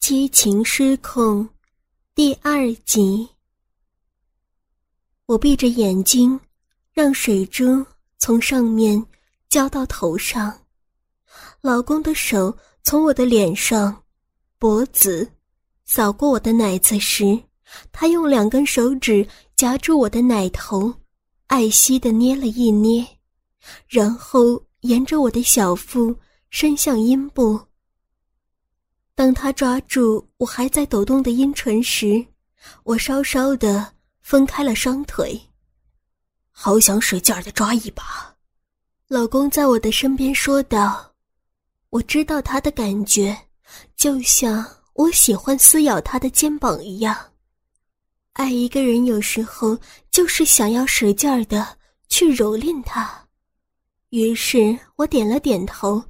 激情失控，第二集。我闭着眼睛，让水珠从上面浇到头上。老公的手从我的脸上、脖子扫过我的奶子时，他用两根手指夹住我的奶头，爱惜的捏了一捏，然后沿着我的小腹伸向阴部。当他抓住我还在抖动的阴唇时，我稍稍的分开了双腿。好想使劲的抓一把，老公在我的身边说道：“我知道他的感觉，就像我喜欢撕咬他的肩膀一样。爱一个人有时候就是想要使劲的去蹂躏他。”于是我点了点头。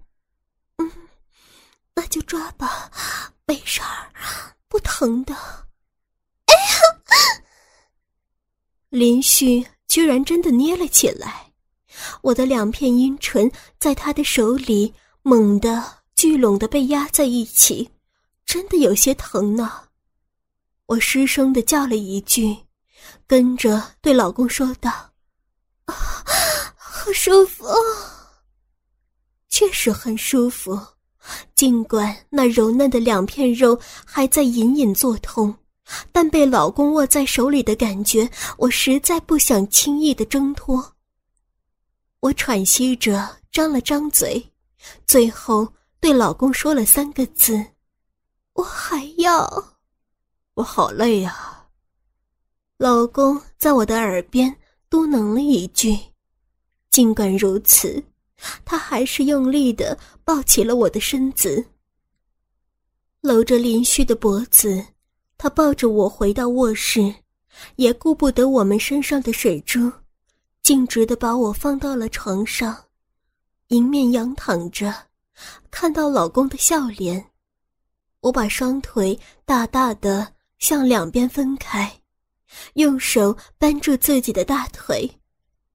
那就抓吧，没事儿，不疼的。哎呀！林旭居然真的捏了起来，我的两片阴唇在他的手里猛地聚拢的被压在一起，真的有些疼呢。我失声的叫了一句，跟着对老公说道：“啊，好舒服，确实很舒服。”尽管那柔嫩的两片肉还在隐隐作痛，但被老公握在手里的感觉，我实在不想轻易的挣脱。我喘息着，张了张嘴，最后对老公说了三个字：“我还要。”我好累啊。老公在我的耳边嘟囔了一句，尽管如此。他还是用力的抱起了我的身子，搂着林旭的脖子，他抱着我回到卧室，也顾不得我们身上的水珠，径直的把我放到了床上，迎面仰躺着，看到老公的笑脸，我把双腿大大的向两边分开，用手扳住自己的大腿，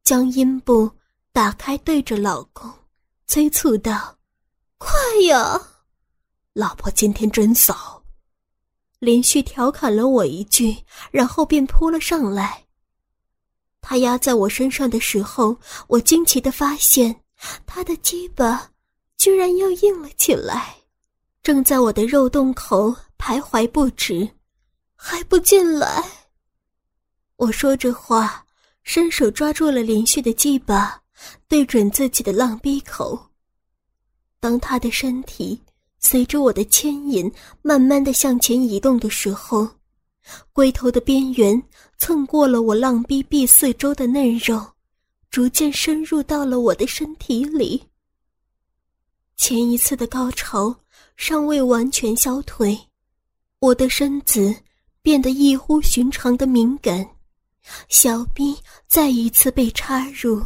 将阴部。打开，对着老公催促道：“快呀，老婆今天真骚。”连续调侃了我一句，然后便扑了上来。他压在我身上的时候，我惊奇的发现，他的鸡巴居然又硬了起来，正在我的肉洞口徘徊不止，还不进来。我说着话，伸手抓住了连续的鸡巴。对准自己的浪逼口。当他的身体随着我的牵引，慢慢的向前移动的时候，龟头的边缘蹭过了我浪逼壁四周的嫩肉，逐渐深入到了我的身体里。前一次的高潮尚未完全消退，我的身子变得异乎寻常的敏感，小逼再一次被插入。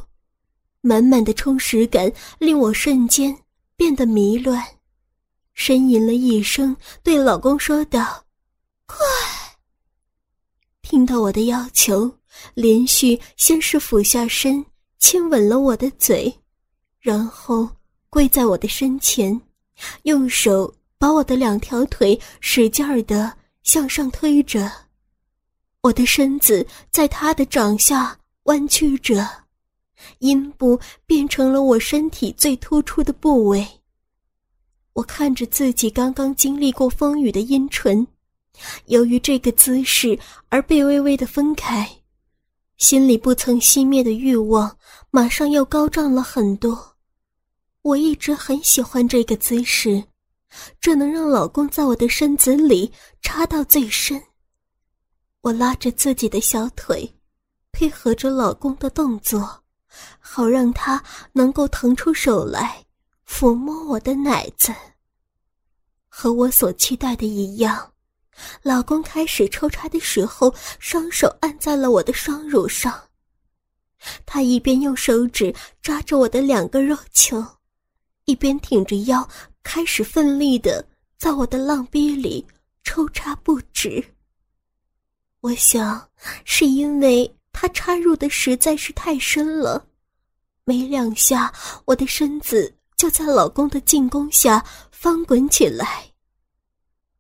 满满的充实感令我瞬间变得迷乱，呻吟了一声，对老公说道：“快！”听到我的要求，连续先是俯下身亲吻了我的嘴，然后跪在我的身前，用手把我的两条腿使劲儿的向上推着，我的身子在他的掌下弯曲着。阴部变成了我身体最突出的部位。我看着自己刚刚经历过风雨的阴唇，由于这个姿势而被微微的分开，心里不曾熄灭的欲望马上又高涨了很多。我一直很喜欢这个姿势，这能让老公在我的身子里插到最深。我拉着自己的小腿，配合着老公的动作。好让他能够腾出手来抚摸我的奶子。和我所期待的一样，老公开始抽插的时候，双手按在了我的双乳上。他一边用手指抓着我的两个肉球，一边挺着腰，开始奋力的在我的浪逼里抽插不止。我想，是因为他插入的实在是太深了。没两下，我的身子就在老公的进攻下翻滚起来。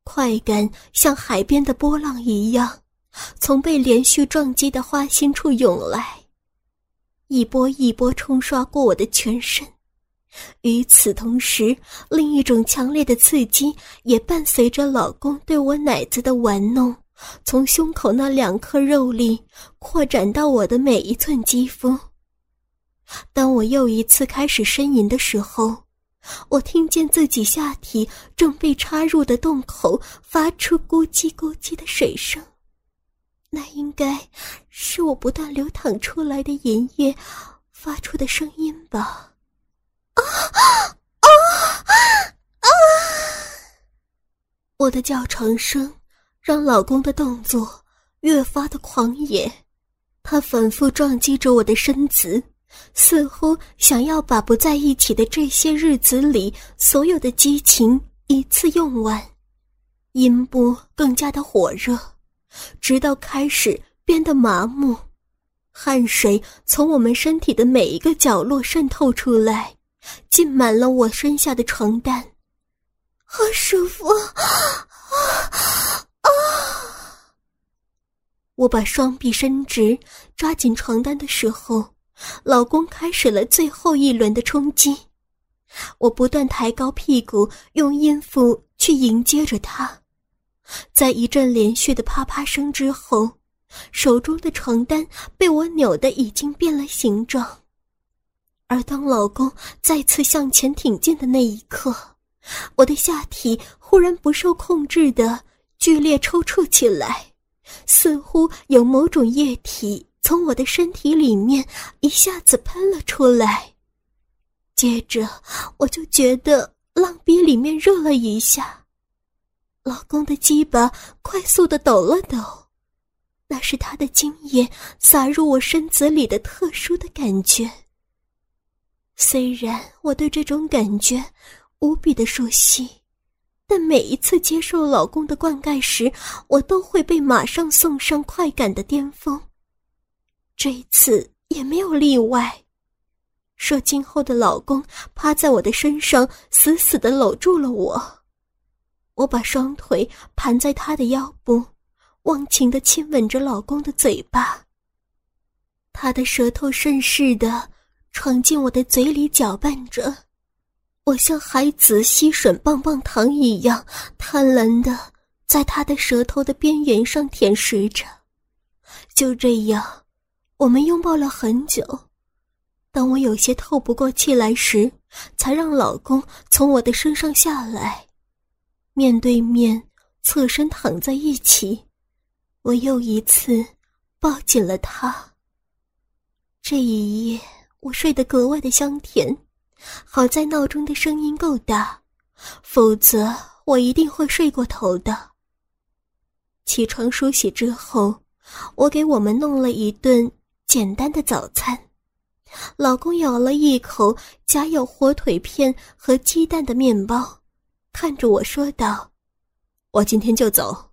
快感像海边的波浪一样，从被连续撞击的花心处涌来，一波一波冲刷过我的全身。与此同时，另一种强烈的刺激也伴随着老公对我奶子的玩弄，从胸口那两颗肉粒扩展到我的每一寸肌肤。当我又一次开始呻吟的时候，我听见自己下体正被插入的洞口发出咕叽咕叽的水声，那应该是我不断流淌出来的银液发出的声音吧。啊啊啊！我的叫床声让老公的动作越发的狂野，他反复撞击着我的身子，似乎想要把不在一起的这些日子里所有的激情一次用完。阴部更加的火热，直到开始变得麻木，汗水从我们身体的每一个角落渗透出来。浸满了我身下的床单，好舒服啊啊！我把双臂伸直，抓紧床单的时候，老公开始了最后一轮的冲击。我不断抬高屁股，用阴符去迎接着他。在一阵连续的啪啪声之后，手中的床单被我扭得已经变了形状。而当老公再次向前挺进的那一刻，我的下体忽然不受控制的剧烈抽搐起来，似乎有某种液体从我的身体里面一下子喷了出来。接着，我就觉得浪逼里面热了一下，老公的鸡巴快速的抖了抖，那是他的精液洒入我身子里的特殊的感觉。虽然我对这种感觉无比的熟悉，但每一次接受老公的灌溉时，我都会被马上送上快感的巅峰。这一次也没有例外。射精后的老公趴在我的身上，死死的搂住了我。我把双腿盘在他的腰部，忘情的亲吻着老公的嘴巴。他的舌头顺势的。闯进我的嘴里搅拌着，我像孩子吸吮棒棒糖一样贪婪的在他的舌头的边缘上舔食着。就这样，我们拥抱了很久。当我有些透不过气来时，才让老公从我的身上下来，面对面侧身躺在一起。我又一次抱紧了他。这一夜。我睡得格外的香甜，好在闹钟的声音够大，否则我一定会睡过头的。起床梳洗之后，我给我们弄了一顿简单的早餐。老公咬了一口夹有火腿片和鸡蛋的面包，看着我说道：“我今天就走。”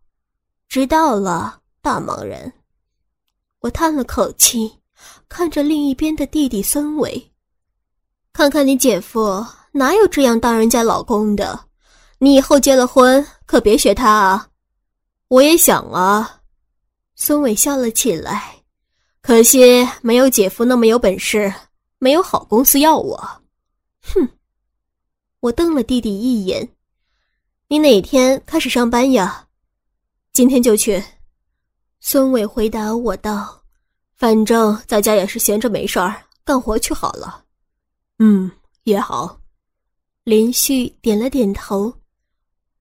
知道了，大忙人。我叹了口气。看着另一边的弟弟孙伟，看看你姐夫哪有这样当人家老公的？你以后结了婚可别学他啊！我也想啊，孙伟笑了起来，可惜没有姐夫那么有本事，没有好公司要我。哼！我瞪了弟弟一眼，你哪天开始上班呀？今天就去。孙伟回答我道。反正在家也是闲着没事儿，干活去好了。嗯，也好。林旭点了点头。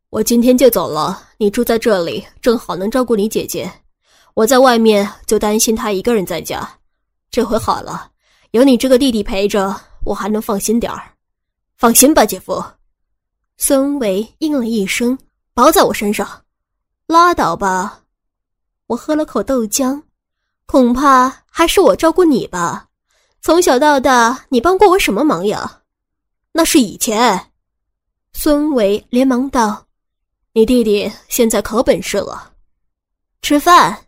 我今天就走了，你住在这里，正好能照顾你姐姐。我在外面就担心她一个人在家，这回好了，有你这个弟弟陪着，我还能放心点儿。放心吧，姐夫。孙伟应了一声，包在我身上。拉倒吧。我喝了口豆浆。恐怕还是我照顾你吧，从小到大你帮过我什么忙呀？那是以前。孙伟连忙道：“你弟弟现在可本事了。”吃饭。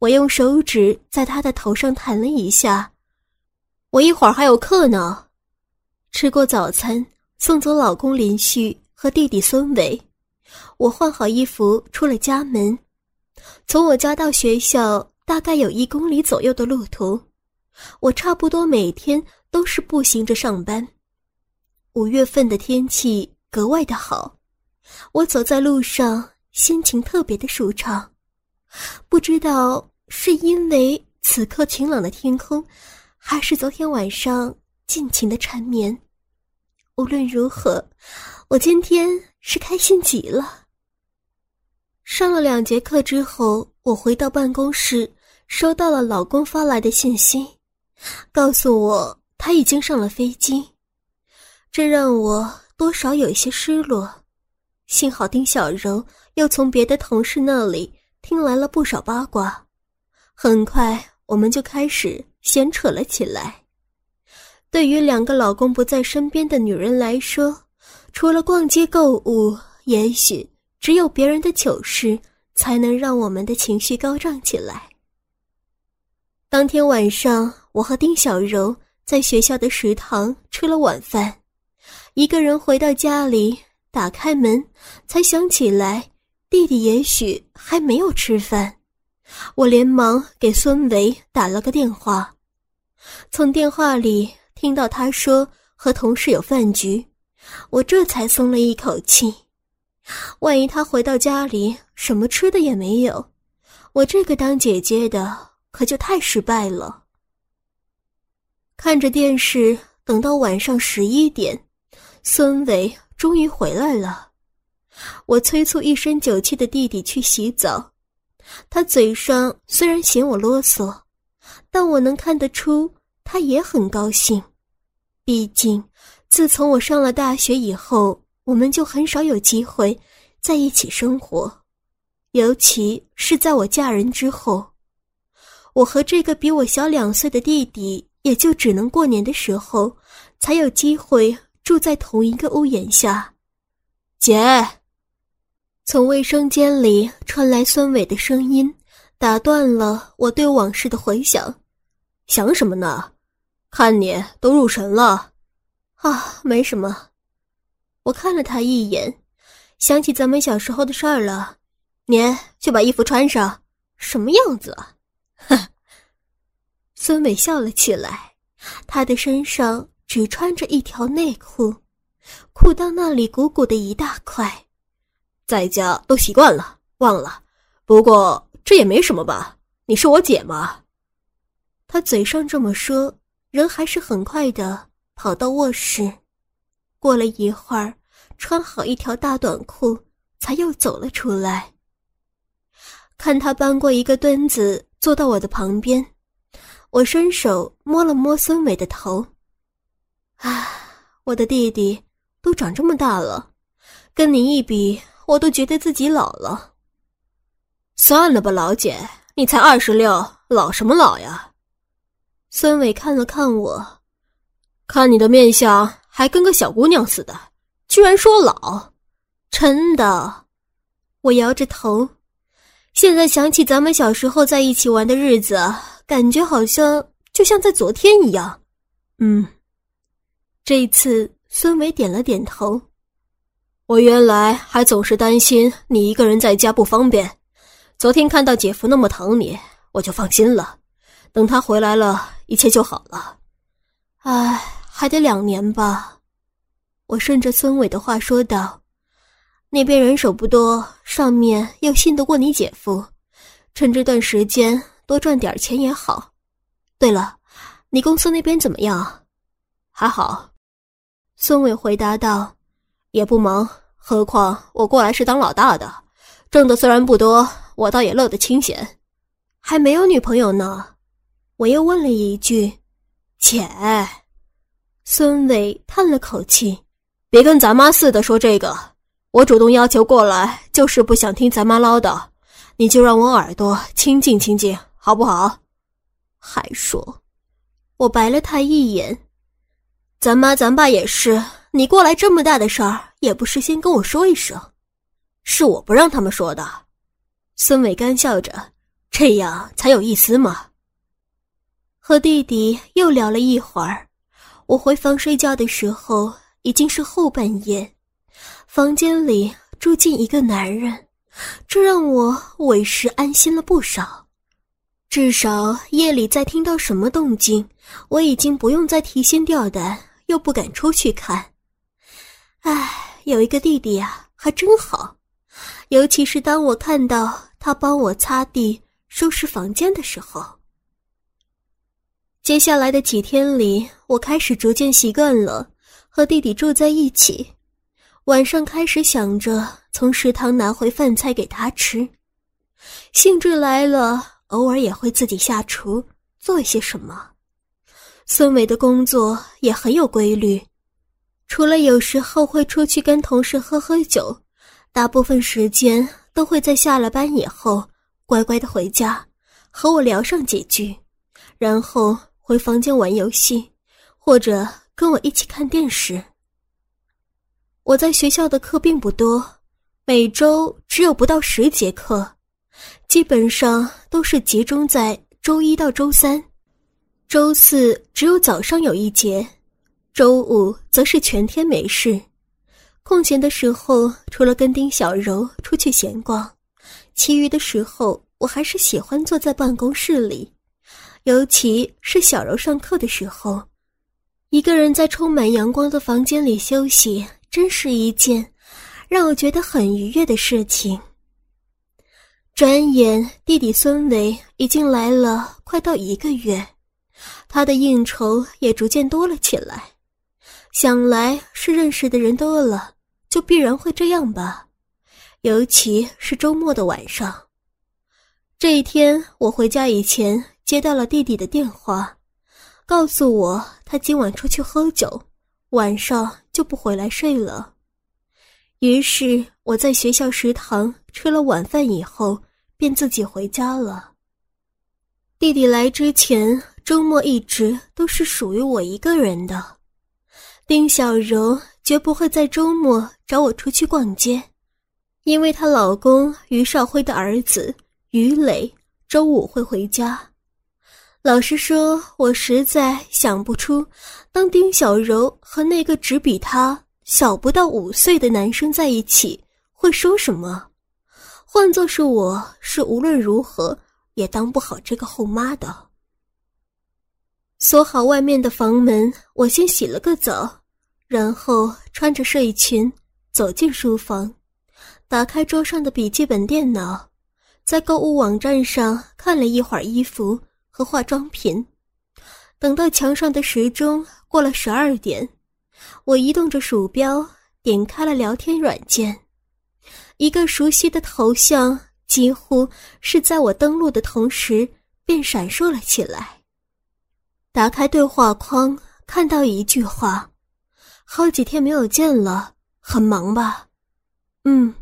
我用手指在他的头上弹了一下。我一会儿还有课呢。吃过早餐，送走老公林旭和弟弟孙伟，我换好衣服出了家门。从我家到学校大概有一公里左右的路途，我差不多每天都是步行着上班。五月份的天气格外的好，我走在路上心情特别的舒畅。不知道是因为此刻晴朗的天空，还是昨天晚上尽情的缠绵。无论如何，我今天是开心极了。上了两节课之后，我回到办公室，收到了老公发来的信息，告诉我他已经上了飞机，这让我多少有些失落。幸好丁小柔又从别的同事那里听来了不少八卦，很快我们就开始闲扯了起来。对于两个老公不在身边的女人来说，除了逛街购物，也许。只有别人的糗事，才能让我们的情绪高涨起来。当天晚上，我和丁小柔在学校的食堂吃了晚饭，一个人回到家里，打开门，才想起来弟弟也许还没有吃饭。我连忙给孙维打了个电话，从电话里听到他说和同事有饭局，我这才松了一口气。万一他回到家里什么吃的也没有，我这个当姐姐的可就太失败了。看着电视，等到晚上十一点，孙伟终于回来了。我催促一身酒气的弟弟去洗澡，他嘴上虽然嫌我啰嗦，但我能看得出他也很高兴。毕竟，自从我上了大学以后。我们就很少有机会在一起生活，尤其是在我嫁人之后，我和这个比我小两岁的弟弟，也就只能过年的时候才有机会住在同一个屋檐下。姐，从卫生间里传来孙伟的声音，打断了我对往事的回想。想什么呢？看你都入神了。啊，没什么。我看了他一眼，想起咱们小时候的事儿了。你去把衣服穿上，什么样子啊？哼！孙伟笑了起来，他的身上只穿着一条内裤，裤裆那里鼓鼓的一大块。在家都习惯了，忘了。不过这也没什么吧？你是我姐嘛。他嘴上这么说，人还是很快的跑到卧室。过了一会儿，穿好一条大短裤，才又走了出来。看他搬过一个墩子，坐到我的旁边，我伸手摸了摸孙伟的头。啊，我的弟弟都长这么大了，跟你一比，我都觉得自己老了。算了吧，老姐，你才二十六，老什么老呀？孙伟看了看我，看你的面相。还跟个小姑娘似的，居然说老，真的。我摇着头，现在想起咱们小时候在一起玩的日子，感觉好像就像在昨天一样。嗯，这一次孙伟点了点头。我原来还总是担心你一个人在家不方便，昨天看到姐夫那么疼你，我就放心了。等他回来了，一切就好了。唉。还得两年吧，我顺着孙伟的话说道：“那边人手不多，上面又信得过你姐夫，趁这段时间多赚点钱也好。对了，你公司那边怎么样？还好。”孙伟回答道：“也不忙，何况我过来是当老大的，挣的虽然不多，我倒也乐得清闲。还没有女朋友呢。”我又问了一句：“姐。”孙伟叹了口气：“别跟咱妈似的说这个，我主动要求过来，就是不想听咱妈唠叨，你就让我耳朵清静清静，好不好？”还说，我白了他一眼：“咱妈咱爸也是，你过来这么大的事儿，也不事先跟我说一声，是我不让他们说的。”孙伟干笑着：“这样才有意思嘛。”和弟弟又聊了一会儿。我回房睡觉的时候已经是后半夜，房间里住进一个男人，这让我委实安心了不少。至少夜里再听到什么动静，我已经不用再提心吊胆，又不敢出去看。唉，有一个弟弟呀，还真好。尤其是当我看到他帮我擦地、收拾房间的时候。接下来的几天里，我开始逐渐习惯了和弟弟住在一起。晚上开始想着从食堂拿回饭菜给他吃，兴致来了，偶尔也会自己下厨做一些什么。孙伟的工作也很有规律，除了有时候会出去跟同事喝喝酒，大部分时间都会在下了班以后乖乖的回家，和我聊上几句，然后。回房间玩游戏，或者跟我一起看电视。我在学校的课并不多，每周只有不到十节课，基本上都是集中在周一到周三，周四只有早上有一节，周五则是全天没事。空闲的时候，除了跟丁小柔出去闲逛，其余的时候我还是喜欢坐在办公室里。尤其是小柔上课的时候，一个人在充满阳光的房间里休息，真是一件让我觉得很愉悦的事情。转眼，弟弟孙伟已经来了，快到一个月，他的应酬也逐渐多了起来。想来是认识的人多了，就必然会这样吧。尤其是周末的晚上，这一天我回家以前。接到了弟弟的电话，告诉我他今晚出去喝酒，晚上就不回来睡了。于是我在学校食堂吃了晚饭以后，便自己回家了。弟弟来之前，周末一直都是属于我一个人的。丁小柔绝不会在周末找我出去逛街，因为她老公于少辉的儿子于磊周五会回家。老实说，我实在想不出，当丁小柔和那个只比她小不到五岁的男生在一起会说什么。换作是我，是无论如何也当不好这个后妈的。锁好外面的房门，我先洗了个澡，然后穿着睡裙走进书房，打开桌上的笔记本电脑，在购物网站上看了一会儿衣服。和化妆品，等到墙上的时钟过了十二点，我移动着鼠标点开了聊天软件，一个熟悉的头像几乎是在我登录的同时便闪烁了起来。打开对话框，看到一句话：“好几天没有见了，很忙吧？”嗯，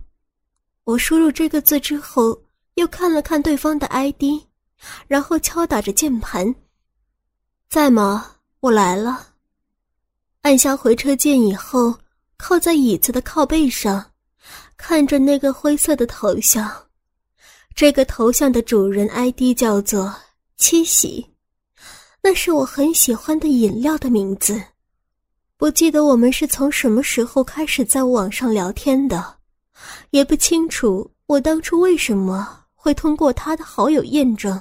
我输入这个字之后，又看了看对方的 ID。然后敲打着键盘，在吗？我来了。按下回车键以后，靠在椅子的靠背上，看着那个灰色的头像。这个头像的主人 ID 叫做七喜，那是我很喜欢的饮料的名字。不记得我们是从什么时候开始在网上聊天的，也不清楚我当初为什么会通过他的好友验证。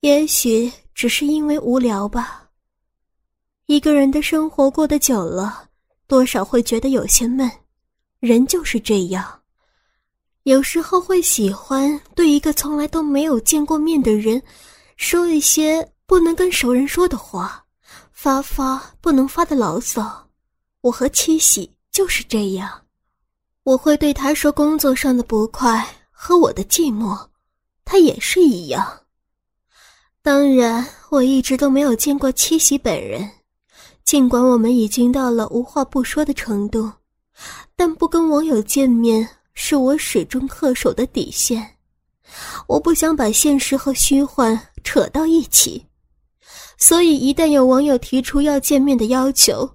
也许只是因为无聊吧。一个人的生活过得久了，多少会觉得有些闷。人就是这样，有时候会喜欢对一个从来都没有见过面的人，说一些不能跟熟人说的话，发发不能发的牢骚。我和七喜就是这样，我会对他说工作上的不快和我的寂寞，他也是一样。当然，我一直都没有见过七喜本人，尽管我们已经到了无话不说的程度，但不跟网友见面是我始终恪守的底线。我不想把现实和虚幻扯到一起，所以一旦有网友提出要见面的要求，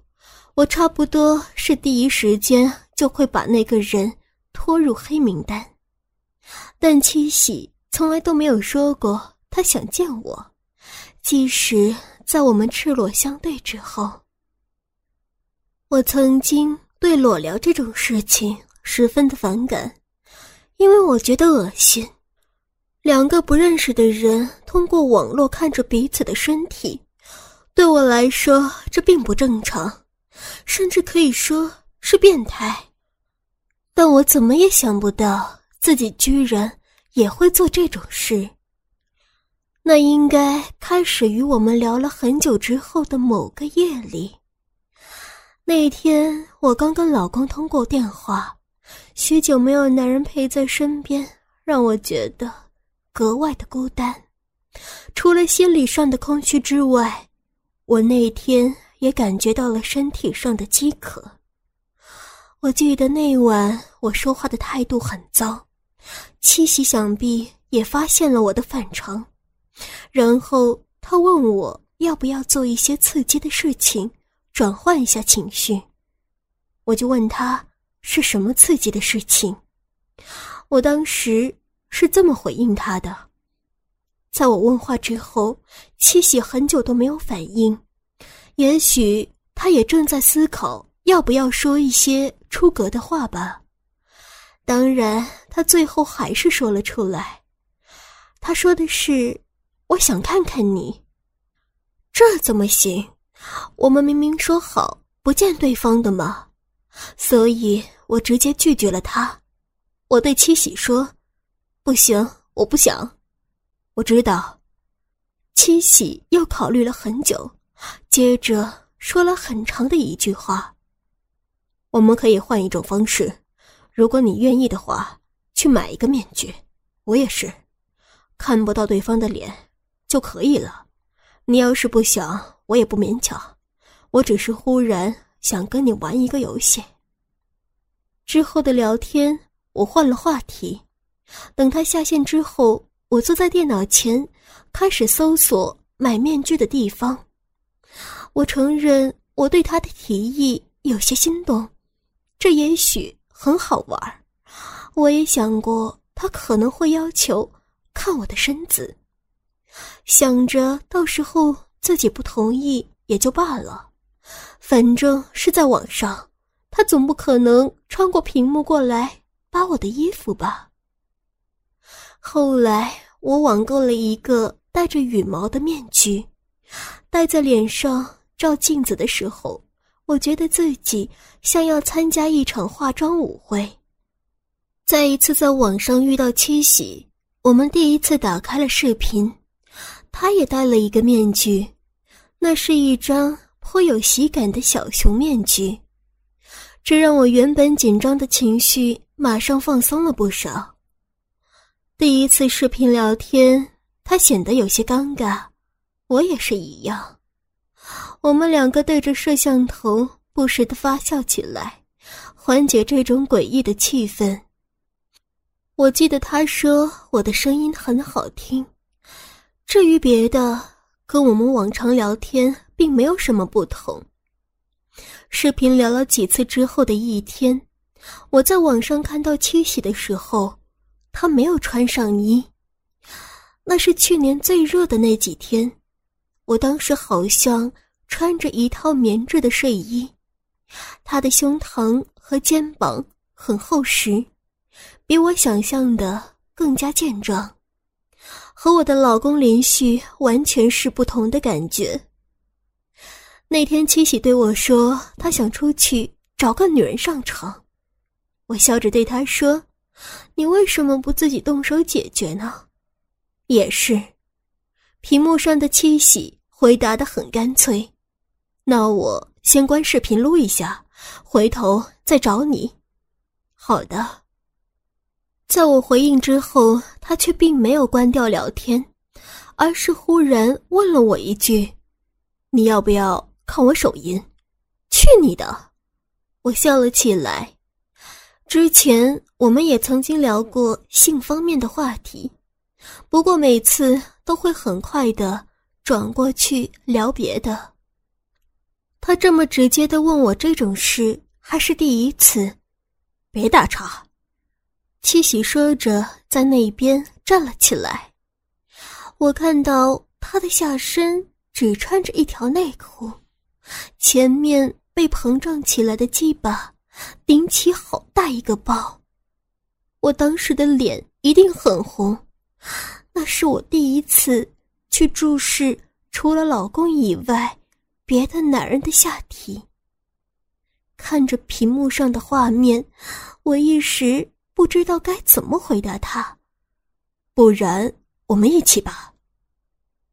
我差不多是第一时间就会把那个人拖入黑名单。但七喜从来都没有说过。他想见我，即使在我们赤裸相对之后。我曾经对裸聊这种事情十分的反感，因为我觉得恶心。两个不认识的人通过网络看着彼此的身体，对我来说这并不正常，甚至可以说是变态。但我怎么也想不到自己居然也会做这种事。那应该开始于我们聊了很久之后的某个夜里。那天我刚跟老公通过电话，许久没有男人陪在身边，让我觉得。格外的孤单，除了心理上的空虚之外，我那天也感觉到了身体上的饥渴。我记得那晚我说话的态度很糟，七喜想必也发现了我的反常，然后他问我要不要做一些刺激的事情，转换一下情绪。我就问他是什么刺激的事情，我当时。是这么回应他的。在我问话之后，七喜很久都没有反应，也许他也正在思考要不要说一些出格的话吧。当然，他最后还是说了出来。他说的是：“我想看看你。”这怎么行？我们明明说好不见对方的嘛。所以我直接拒绝了他。我对七喜说。不行，我不想。我知道，七喜又考虑了很久，接着说了很长的一句话：“我们可以换一种方式，如果你愿意的话，去买一个面具。我也是，看不到对方的脸就可以了。你要是不想，我也不勉强。我只是忽然想跟你玩一个游戏。”之后的聊天，我换了话题。等他下线之后，我坐在电脑前，开始搜索买面具的地方。我承认我对他的提议有些心动，这也许很好玩。我也想过他可能会要求看我的身子，想着到时候自己不同意也就罢了，反正是在网上，他总不可能穿过屏幕过来扒我的衣服吧。后来我网购了一个带着羽毛的面具，戴在脸上照镜子的时候，我觉得自己像要参加一场化妆舞会。再一次在网上遇到七喜，我们第一次打开了视频，他也戴了一个面具，那是一张颇有喜感的小熊面具，这让我原本紧张的情绪马上放松了不少。第一次视频聊天，他显得有些尴尬，我也是一样。我们两个对着摄像头不时的发笑起来，缓解这种诡异的气氛。我记得他说我的声音很好听，至于别的，跟我们往常聊天并没有什么不同。视频聊了几次之后的一天，我在网上看到七喜的时候。他没有穿上衣，那是去年最热的那几天。我当时好像穿着一套棉质的睡衣，他的胸膛和肩膀很厚实，比我想象的更加健壮，和我的老公林旭完全是不同的感觉。那天七喜对我说，他想出去找个女人上床，我笑着对他说。你为什么不自己动手解决呢？也是，屏幕上的七喜回答的很干脆。那我先关视频录一下，回头再找你。好的。在我回应之后，他却并没有关掉聊天，而是忽然问了我一句：“你要不要看我手淫？”去你的！我笑了起来。之前我们也曾经聊过性方面的话题，不过每次都会很快的转过去聊别的。他这么直接的问我这种事还是第一次，别打岔。七喜说着，在那边站了起来。我看到他的下身只穿着一条内裤，前面被膨胀起来的鸡巴。顶起好大一个包。我当时的脸一定很红，那是我第一次去注视除了老公以外别的男人的下体。看着屏幕上的画面，我一时不知道该怎么回答他。不然我们一起吧。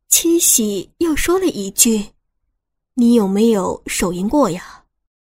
七喜又说了一句：“你有没有手淫过呀？”